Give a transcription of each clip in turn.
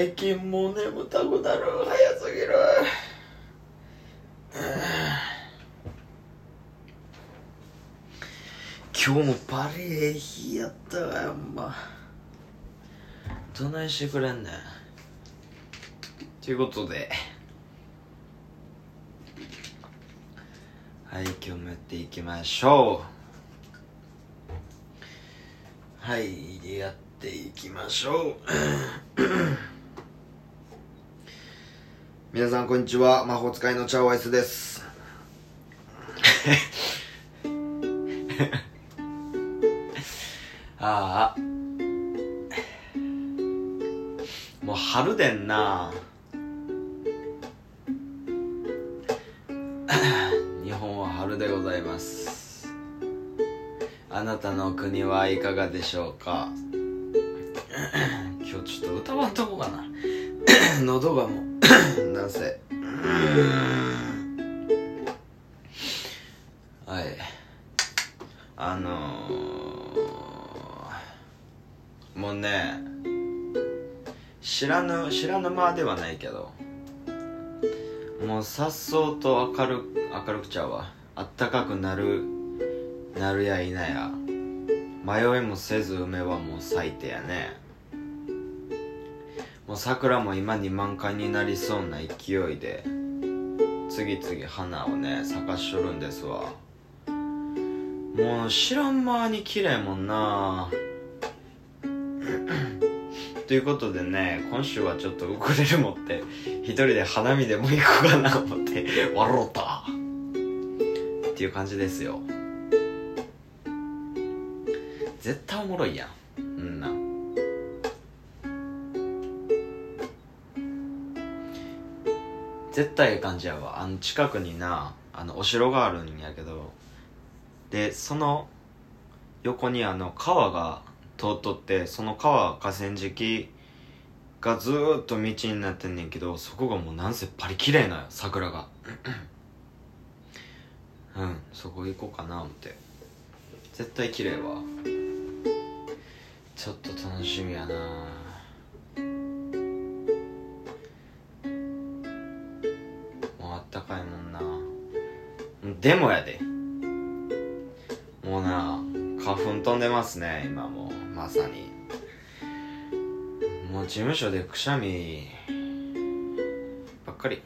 最近もう眠たくなる早すぎる。今日もバリええ日やったわやんま。どないしてくれんねん。ということで。はい今日もやっていきましょう。はいやっていきましょう。皆さんこんにちは。魔法使いのチャオアイスです。ああ。もう春でんな。日本は春でございます。あなたの国はいかがでしょうか？今日ちょっと歌わんとこかな。喉がもう。ん。せはい。あのー、もうね知らぬ知らぬ間ではないけどもうさっそうと明る明るくちゃうわ。あったかくなるなるやいなや。迷いもせず梅はもう咲いてやね。もう桜も今に満開になりそうな勢いで次々花をね咲かしとるんですわ。もう知らん間に綺麗もんな。ということでね今週はちょっとウクレレ持って一人で花見でも行こうかな思って笑った。っていう感じですよ。絶対おもろいやん。絶対ええ感じやわ。あの近くになあのお城があるんやけどでその横にあの川が通っとってその川河川敷がずーっと道になってんねんけどそこがもうなんせパリ綺麗な桜が。うんそこ行こうかな思って。絶対綺麗わ。ちょっと楽しみやなでもやで。もうな花粉飛んでますね今もう。まさに。もう事務所でくしゃみばっかり。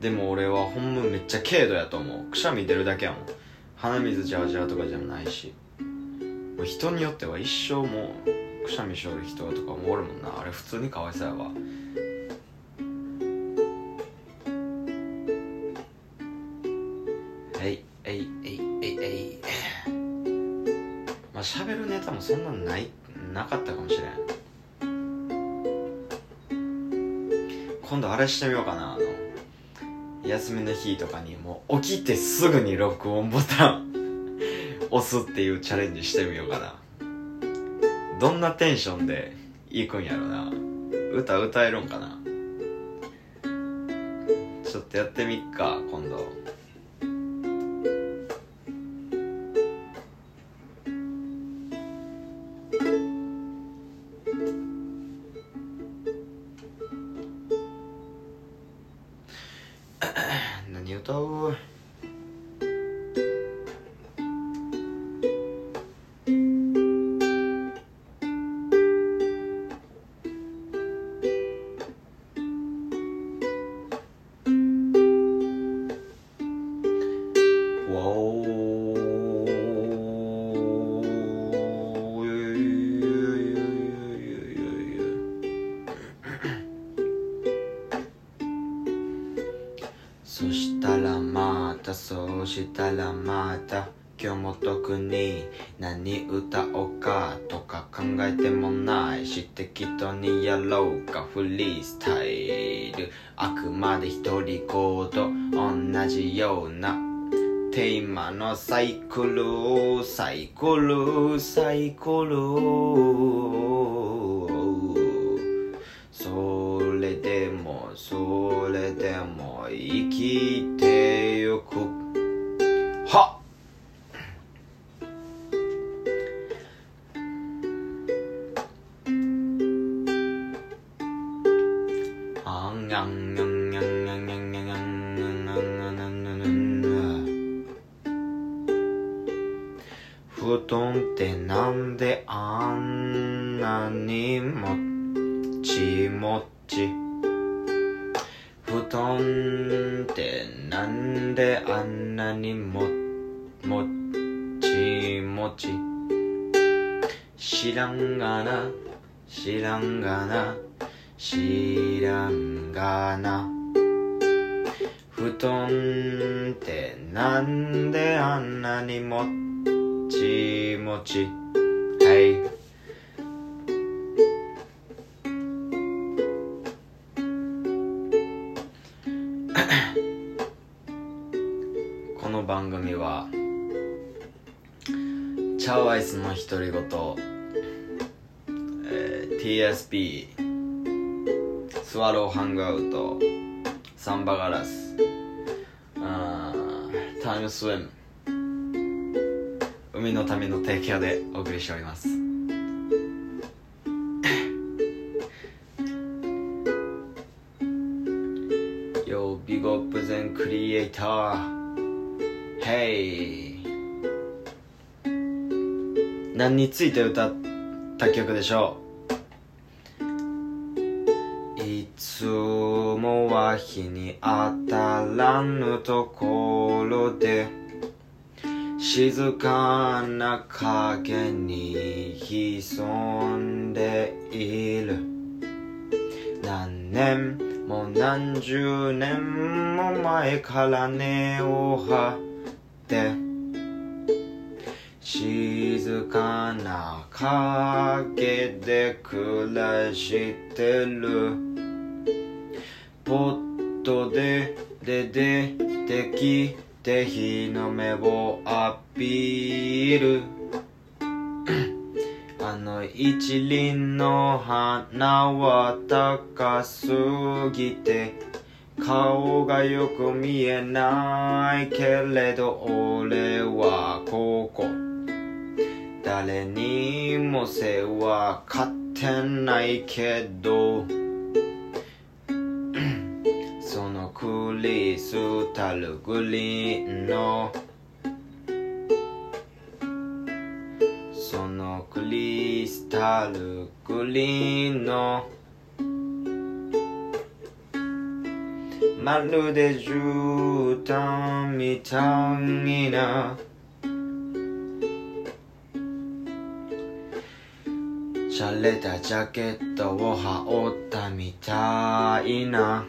でも俺はほんまめっちゃ軽度やと思う。くしゃみ出るだけやもん。鼻水ジャワジャワとかじゃないし。もう人によっては一生もうくしゃみしょる人とかもおるもんな。あれ普通にかわいそうやわ。そんなんないなかったかもしれん。今度あれしてみようかなあの休みの日とかにもう起きてすぐに録音ボタン 押すっていうチャレンジしてみようかな。どんなテンションで行くんやろな。歌歌えるんかな。ちょっとやってみっか。今テーマのサイクルサイクルサイクル。それでもそれでも生きてゆく。はっ。んがんがんがんがん。知らんがな。知らんがな。布団ってなんであんなにもちもち。SP スワローハングアウトサンバガラスあタイムスウェム海のための提供でお送りしております。よビゴップゼンクリエイター。ヘイ何について歌った曲でしょう？は日に当たらぬところで静かな影に潜んでいる。何年も何十年も前から根を張って静かな影で暮らしてる。ポットで出てきて日の目をアピール。あの一輪の花は高すぎて顔がよく見えないけれど俺はここ。誰にも世話かってないけど。リスタルグリーンの。そのクリスタルグリーンの。まるで絨毯みたいな。洒落たジャケットを羽織ったみたいな。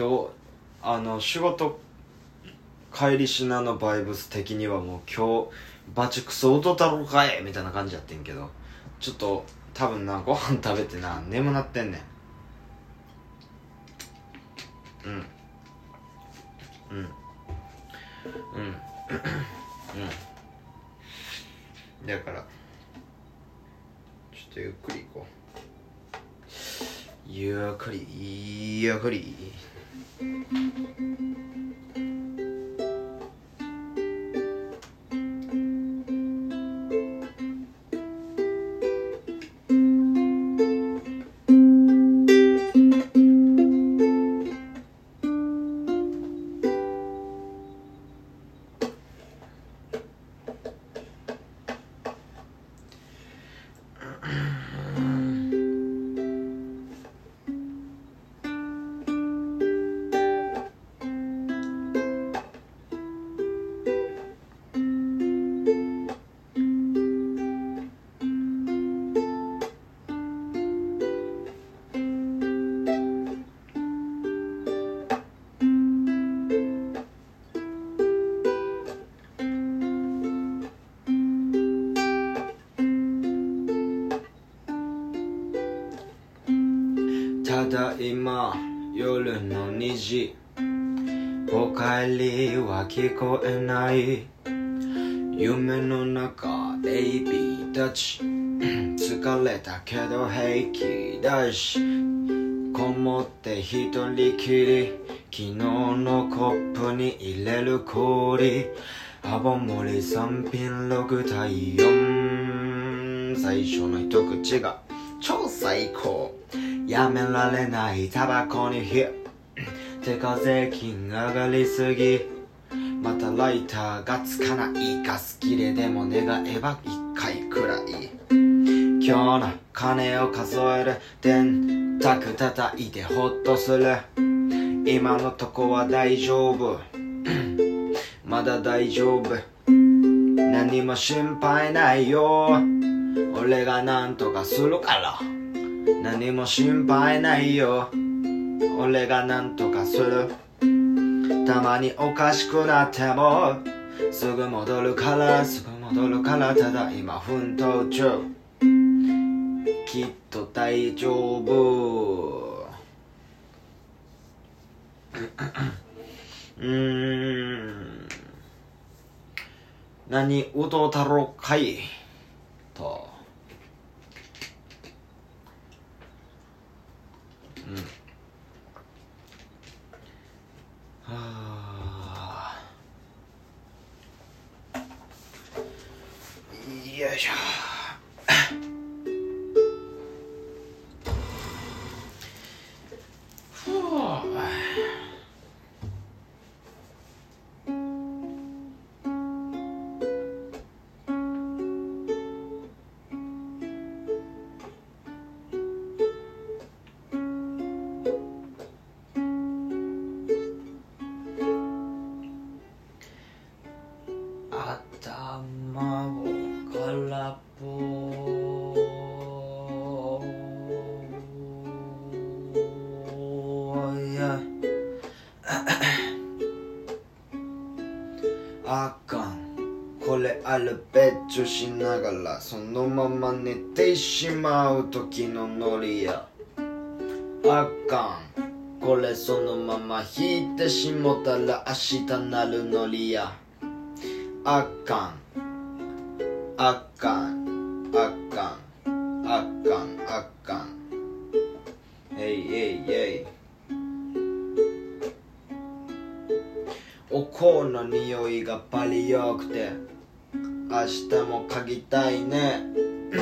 今日あの仕事帰りしなのバイブス的にはもう今日バチクソ音太郎かえみたいな感じやってんけどちょっと多分なご飯食べてな眠なってんねん。うん。うん。うん。うん。だからちょっとゆっくり行こう。ゆっくりゆっくり。フフフフ。聞こえない。夢の中ベイビーたち。疲れたけど平気だし。こもって一人きり。昨日のコップに入れる氷。泡盛3品6対4最初の一口が。超最高。やめられないタバコに火てか税金上がりすぎ。またライターがつかないガス切れでも願えば一回くらい。今日の金を数える電卓叩いてホッとする。今のとこは大丈夫。まだ大丈夫。何も心配ないよ。俺が何とかするから。何も心配ないよ。俺が何とかする。たまにおかしくなってもすぐ戻るからすぐ戻るからただ今奮闘中。きっと大丈夫。うーん。何歌うたろかい？とうんはあよいしょ。ベッチョしながらそのまま寝てしまう時のノリや。あかん。これそのまま引いてしもたら明日なるノリや。あかん。あかん。あかん。あかん。あかん。えいえいえいお香の匂いがパリ良くて。明日も嗅ぎたいね。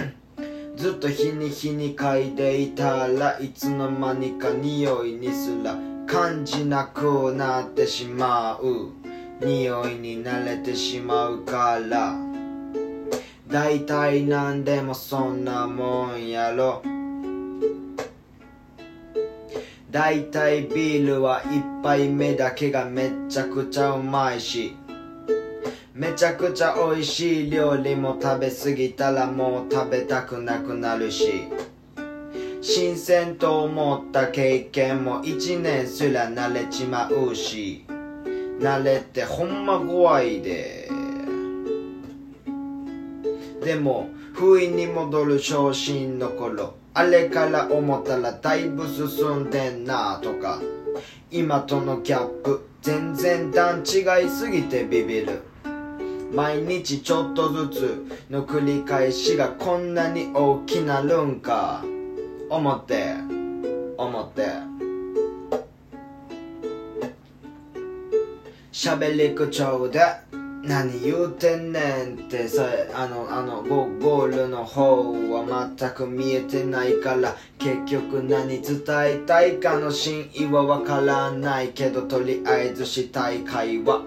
ずっと日に日に嗅いでいたらいつの間にか匂いにすら感じなくなってしまう。匂いに慣れてしまうから。大体何でもそんなもんやろ。大体ビールは一杯目だけがめちゃくちゃうまいしめちゃくちゃ美味しい料理も食べ過ぎたらもう食べたくなくなるし。新鮮と思った経験も一年すら慣れちまうし。慣れてほんま怖いで。でも不意に戻る昇進の頃あれから思ったらだいぶ進んでんなとか。今とのギャップ全然段違いすぎてビビる。毎日ちょっとずつの繰り返しがこんなに大きなるんか。思って。思って。喋り口調で何言うてんねんってさあのあのゴゴールの方は全く見えてないから結局何伝えたいかの真意はわからないけどとりあえずしたい会話。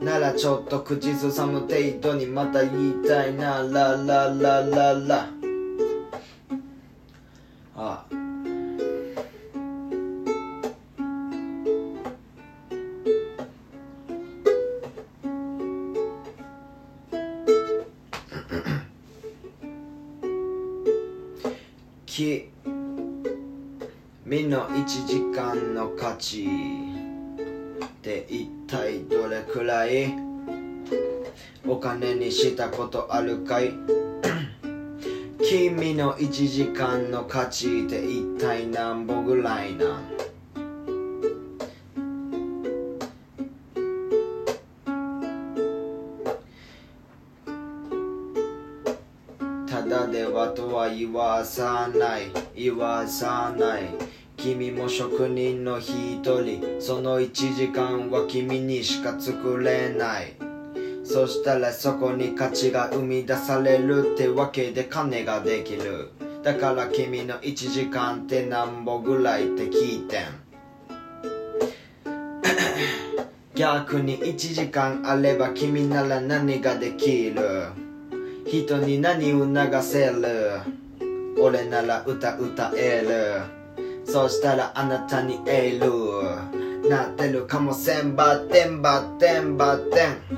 ならちょっと口ずさむ程度にまた言いたいな。ラララララ。金にしたことあるかい？君の1時間の価値って一体何本ぐらいなん？だではとは言わさない言わさない。君も職人の一人その1時間は君にしか作れない。そしたらそこに価値が生み出されるってわけで金ができる。だから君の1時間ってなんぼぐらいって聞いてん。逆に1時間あれば君なら何ができる？人に何を流せる？俺なら歌歌える。そしたらあなたにエール。なってるかもせんばってんばってんばってん。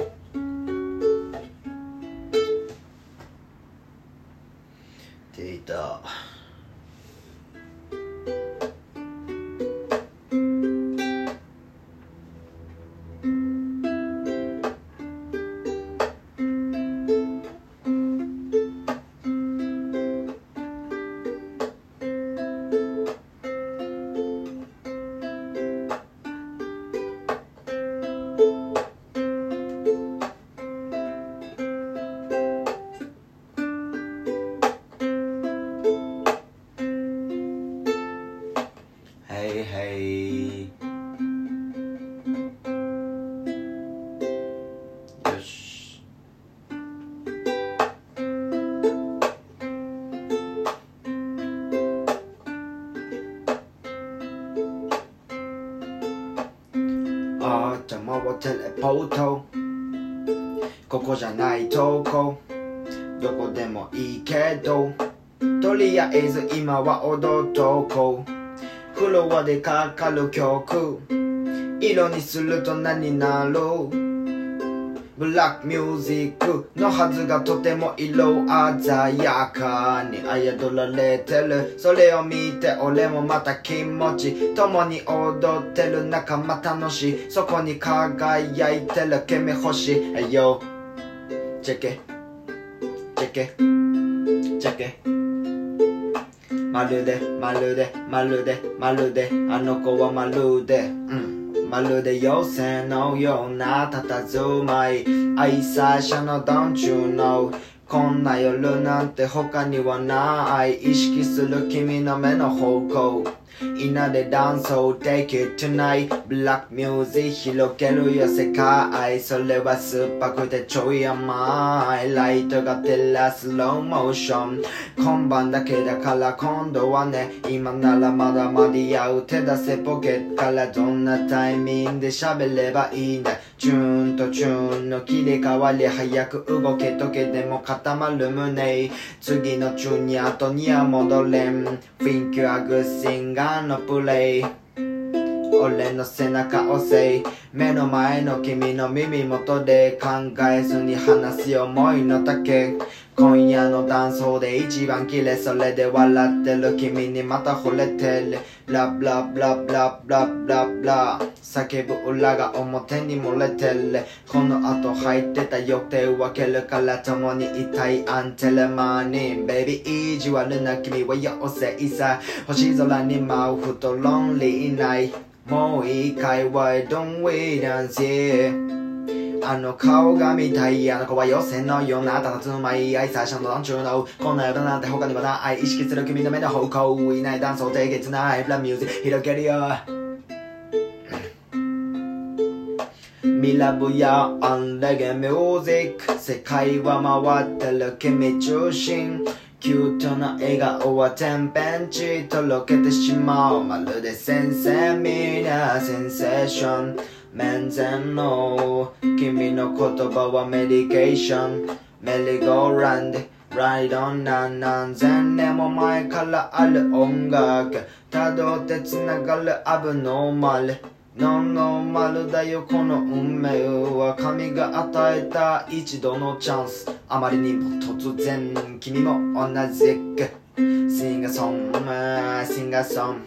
ず今は踊っとこ。うフロアでかかる曲。色にすると何になる。ブラックミュージックのはずがとても色鮮やかにあやどられてる。それを見て俺もまた気持ち共に踊ってる仲間楽しい。そこに輝いてる。君欲しい。Hey yo チェケ。チェケ。チェケ。まるでまるでまるでまるであの子はまるで。うん。まるで妖精のような佇まい。愛妻者の Don't you know こんな夜なんて他にはない。意識する君の目の方向稲でダンスを Take it tonight. Black music 広げるよ世界それは酸っぱくてちょい甘いライトが照らすローモーション今晩だけだから今度はね今ならまだ間に合う手出せポケットからどんなタイミングで喋ればいいんだチューンとチューンの切り替わり早く動けとけでも固まる胸次のチューンに後には戻れん Think you are good singer のプレイ俺の背中押せ。い目の前の君の耳元で考えずに話す思いの丈。今夜のダンスで一番綺麗。それで笑ってる君にまた惚れてる。ラブラブラブラブラブラブラ。叫ぶ裏が表に漏れてる。この後入ってた予定分けるから共にいたいアンテレマニー。ベビー意地悪な君は妖精さ。星空に舞うふとロンリーいないもういいかい Why don't we dance? あの顔が見たいあの子は妖精のような佇まい愛最初のダンチューのこんな夜なんて他にはない意識する君の目の方向いないダンスを手げつないブラミュージック広げるよ。ミラブやアンレゲミュージック世界は回ってる君中心。キュートな笑顔は天変地とろけてしまう。まるで先生みなセンセーション。面前の君の言葉はメディケーションメリーゴーランド。Ride on 何何千年も前からある音楽。たどってつながるアブノーマル。ノンノーマルだよこの運命は。神が与えた一度のチャンス。あまりにも突然君も同じく。Sing a song, sing a song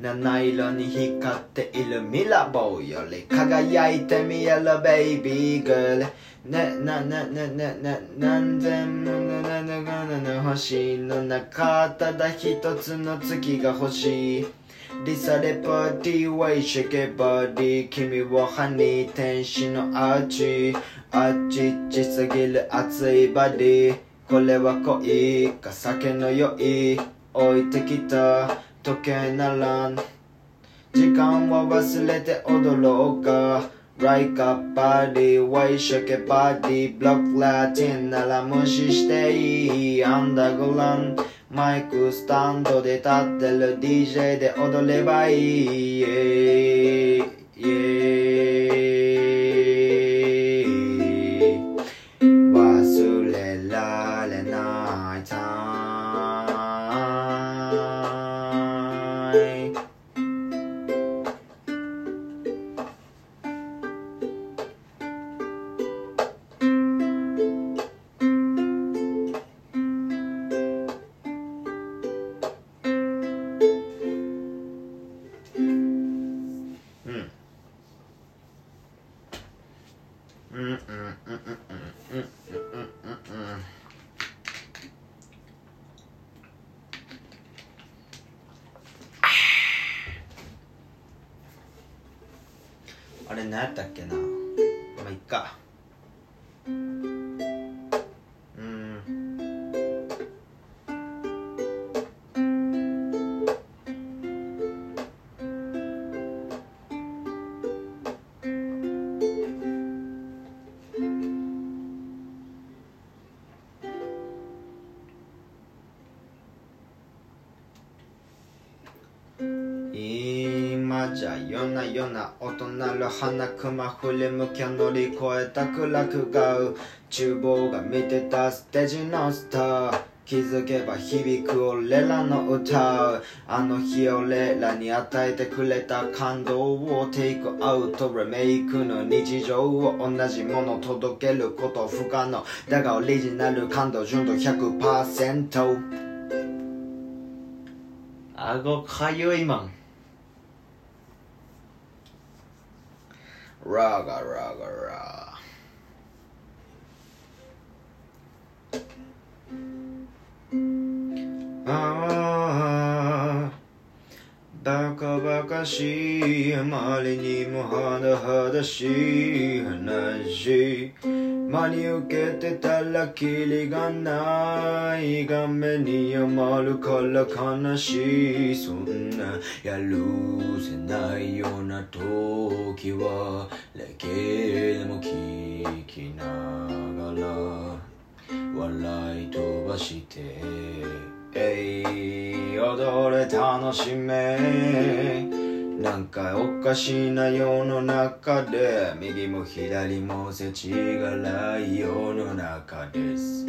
七色に光っているミラボーより輝いてみやろベイビーガール。ねななななな何千ものななななな星の中ただ一つの月が欲しいリサレパーティーワイシェケバディ君はハニー天使のアーチ。あっちっちすぎる熱いバディ。これは恋か酒の酔い。置いてきた。時計ならん。時間は忘れて踊ろうか Like a body, way shake a body, block Latin なら無視していい。アンダーグラン。マイクスタンドで立ってる DJ で踊ればいい、yeah, yeah 何やったっけな。花熊振り向き乗り越えた暗く顔厨房が見てたステージのスター。気づけば響く俺らの歌う。あの日俺らに与えてくれた感動をテイクアウト。リメイクの日常を同じもの届けること不可能だがオリジナル感動純度100%顎かゆいまん。Raga, raga, raga. Ah. バカバカしいあまりにも甚だしい話。真に受けてたらキリがない。画面に余るから悲しい。そんなやるせないような時はだけでも聞きながら。笑い飛ばしてえい踊れ楽しめ。なんかおかしな世の中で右も左もせちがらい世の中です。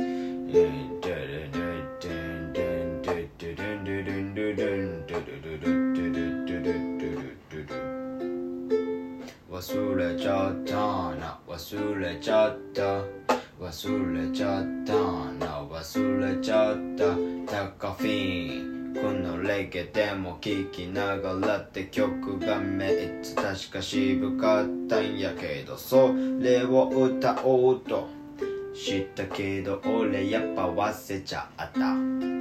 忘れちゃったな忘れちゃった忘れちゃった。な忘れちゃったタカフィン。このレゲでも聴きながらって曲がめっちゃ確か渋かったんやけどそれを歌おうと。したけど俺やっぱ忘れちゃった。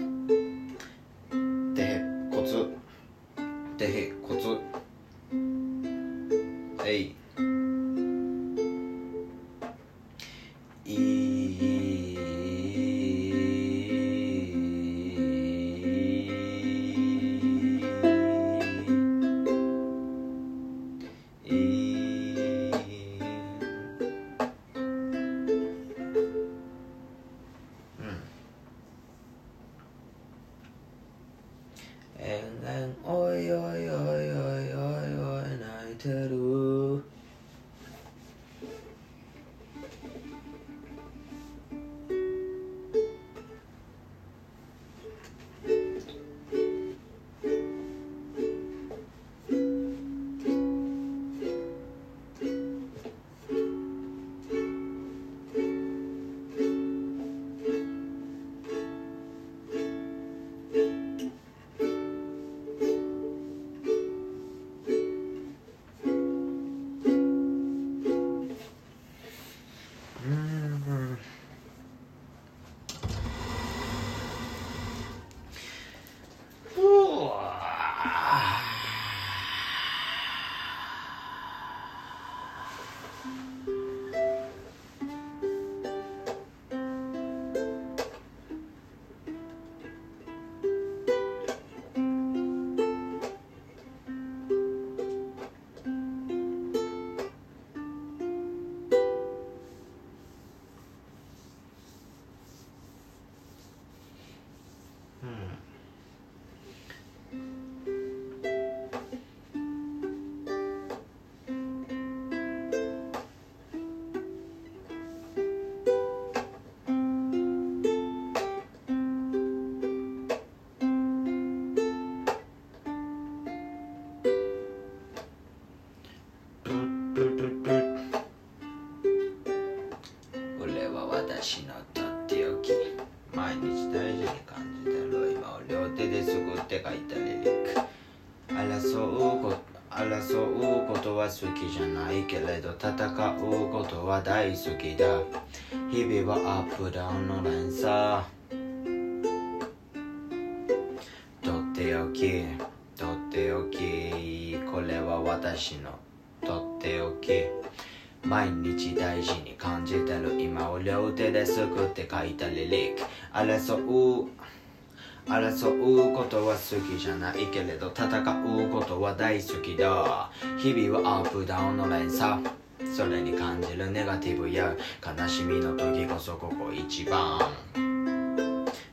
争うことは好きじゃないけれど戦うことは大好きだ。日々はアップダウンの連鎖。とっておきとっておき。これは私のとっておき。毎日大事に感じてる。今を両手ですくって書いたリリック。争う争うことは好きじゃないけれど戦うことは大好きだ。日々はアップダウンの連鎖。それに感じるネガティブや悲しみの時こそここ一番。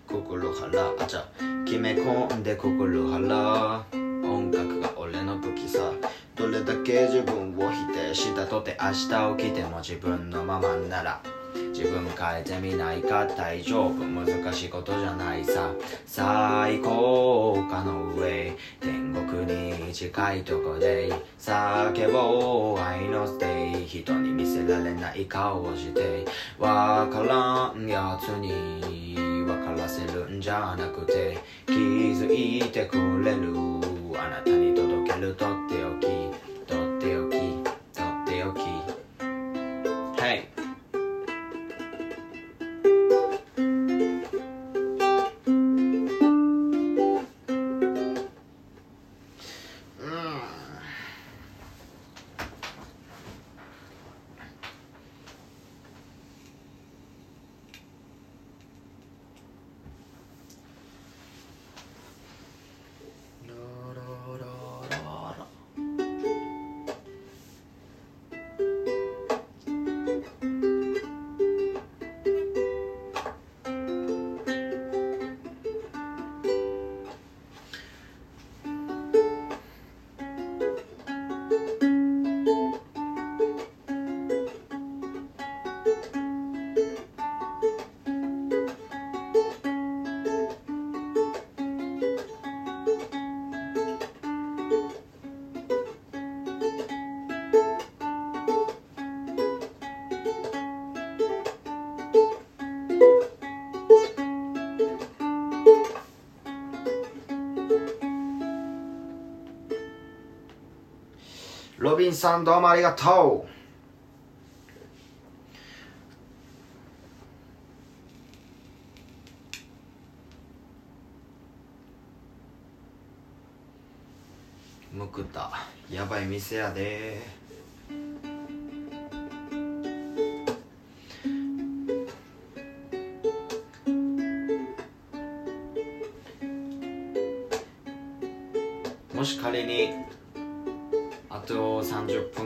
心腹あちゃ決め込んで心腹音楽が俺の武器さ。どれだけ自分を否定したとて明日起きても自分のままなら。自分変えてみないか大丈夫。難しいことじゃないさ。最高かの上。天国に近いとこで。叫ぼう。愛のステイ。人に見せられない顔をして。わからんやつに分からせるんじゃなくて。気づいてくれる。あなたに届けるとリンさんどうもありがとう。むくた。やばい店やで。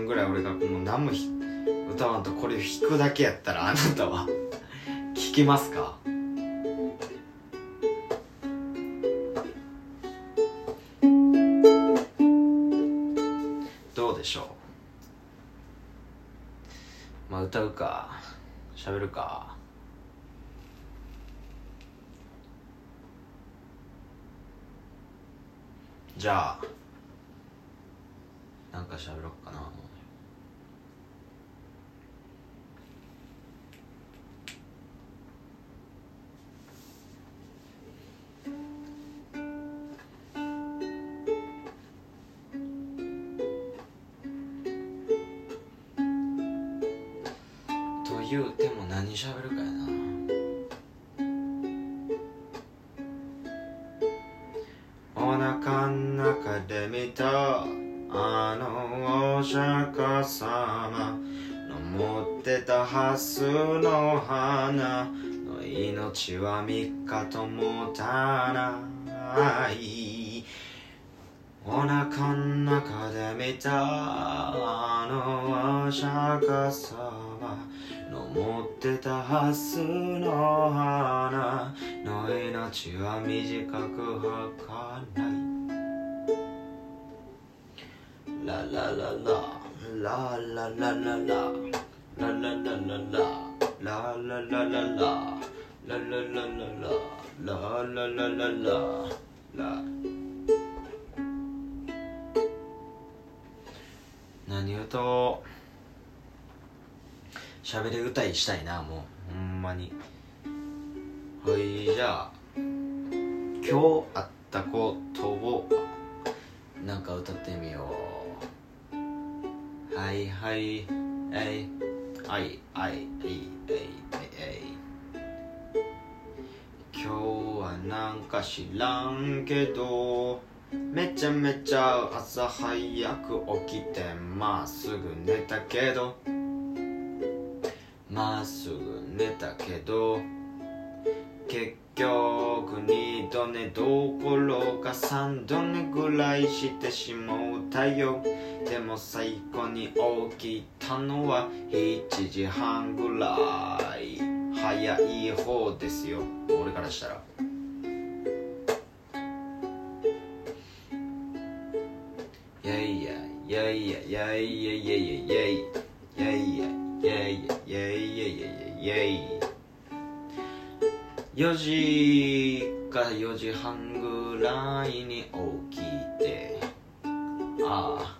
ぐらい俺がもう何も歌わんとこれ弾くだけやったらあなたは 聞きますか？どうでしょう？まあ歌うか喋るか。じゃあてたハスの花の命は三日ともたないお腹ん中で見たあのお釈迦様の持ってたハスの花の命は短く儚いララララララララララララララ。ラララララ。ラララララ。ラララララ。何言うと喋り歌いしたいなもう。ほんまに。はいじゃあ。今日あったことをなんか歌ってみよう。はいはいえい。あいあいあいあいえいえい。今日はなんか知らんけどめちゃめちゃ朝早く起きてまっすぐ寝たけど。まっすぐ寝たけど。結局二度寝どころか三度寝ぐらいしてしもうたよ。でも最後に起きたのは7時半ぐらい早い方ですよ。俺からしたら。やいややいややいややいややいやいやいやいやいやいやいやいやいや4時か4時半ぐらいに起きてああ。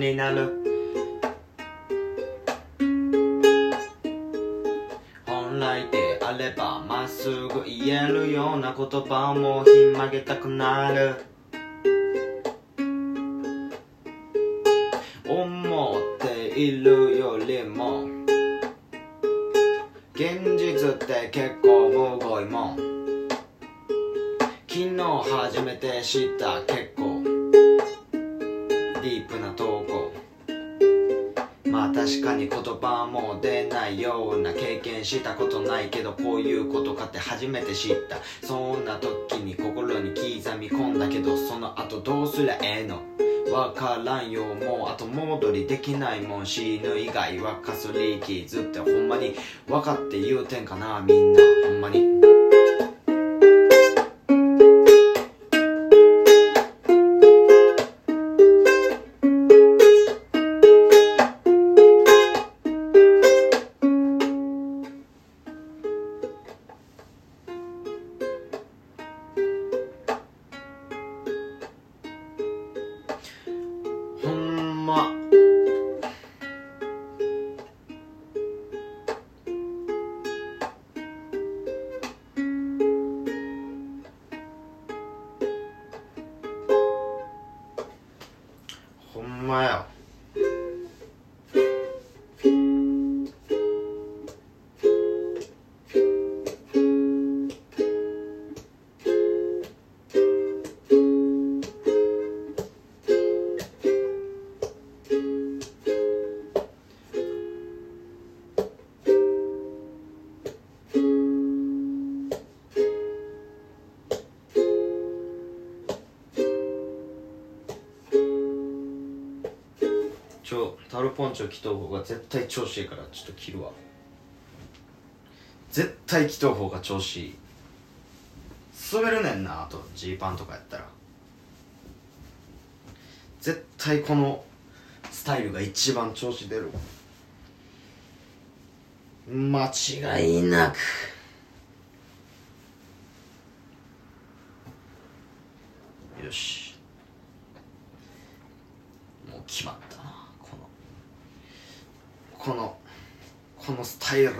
になる。本来であればまっすぐ言えるような言葉もひん曲げたくなる。思っているよりも。現実って結構むごいも。ん昨日初めて知った結確かに言葉も出ないような経験したことないけどこういうことかって初めて知った。そんな時に心に刻み込んだけどその後どうすりゃええの？わからんよ。もう後戻りできないもん。死ぬ以外はかすり傷ってほんまに分かって言うてんかなみんな。ほんまに。ポンチョ着とう方が絶対調子いいからちょっと着るわ。絶対着とう方が調子いい。滑るねんなあとジーパンとかやったら。絶対このスタイルが一番調子出る。間違いなくよしもう決まったなこのこのこのスタイル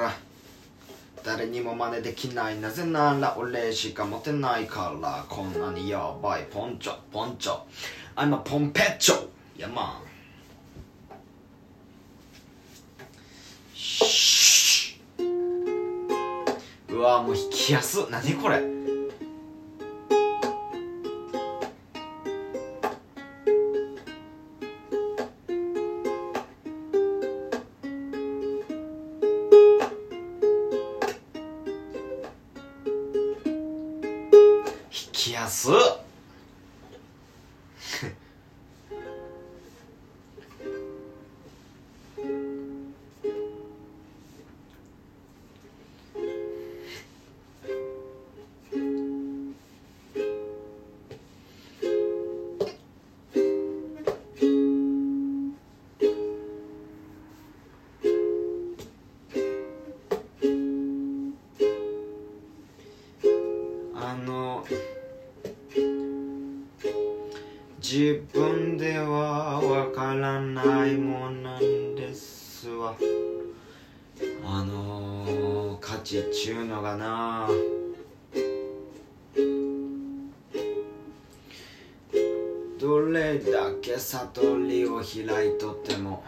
誰にも真似できない。なぜなら俺しか持てないから。こんなにやばい。ポンチョ。ポンチョ。I'm a ポンペッチョやまあうわもう引きやす。何これ。どれだけ悟りを開いとっても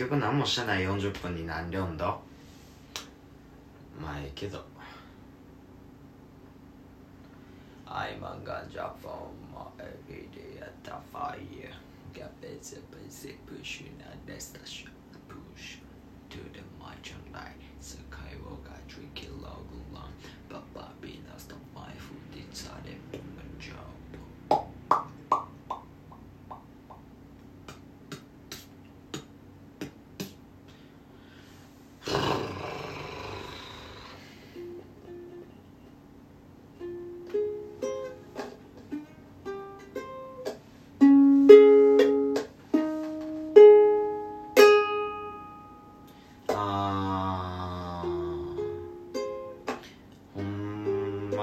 局何もしてない40分に何両んだまあええけど I'm a ganja for my everyday at the fire Got busy busy pushing and destination push to the march on light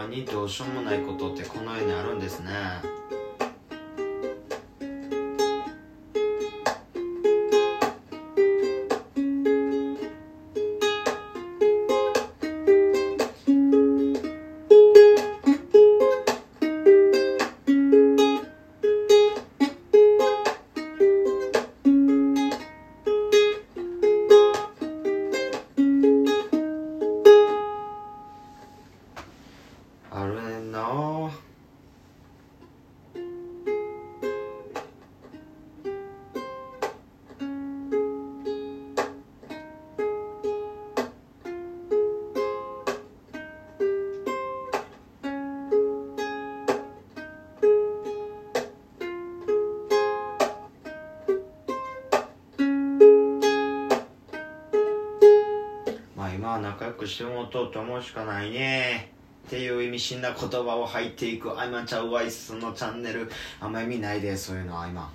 にどうしようもないことってこの世にあるんですね。うしかないね。っていう意味深な言葉を入っていくアイマンチャウワイスのチャンネル。あんま意味ないでそういうのは今。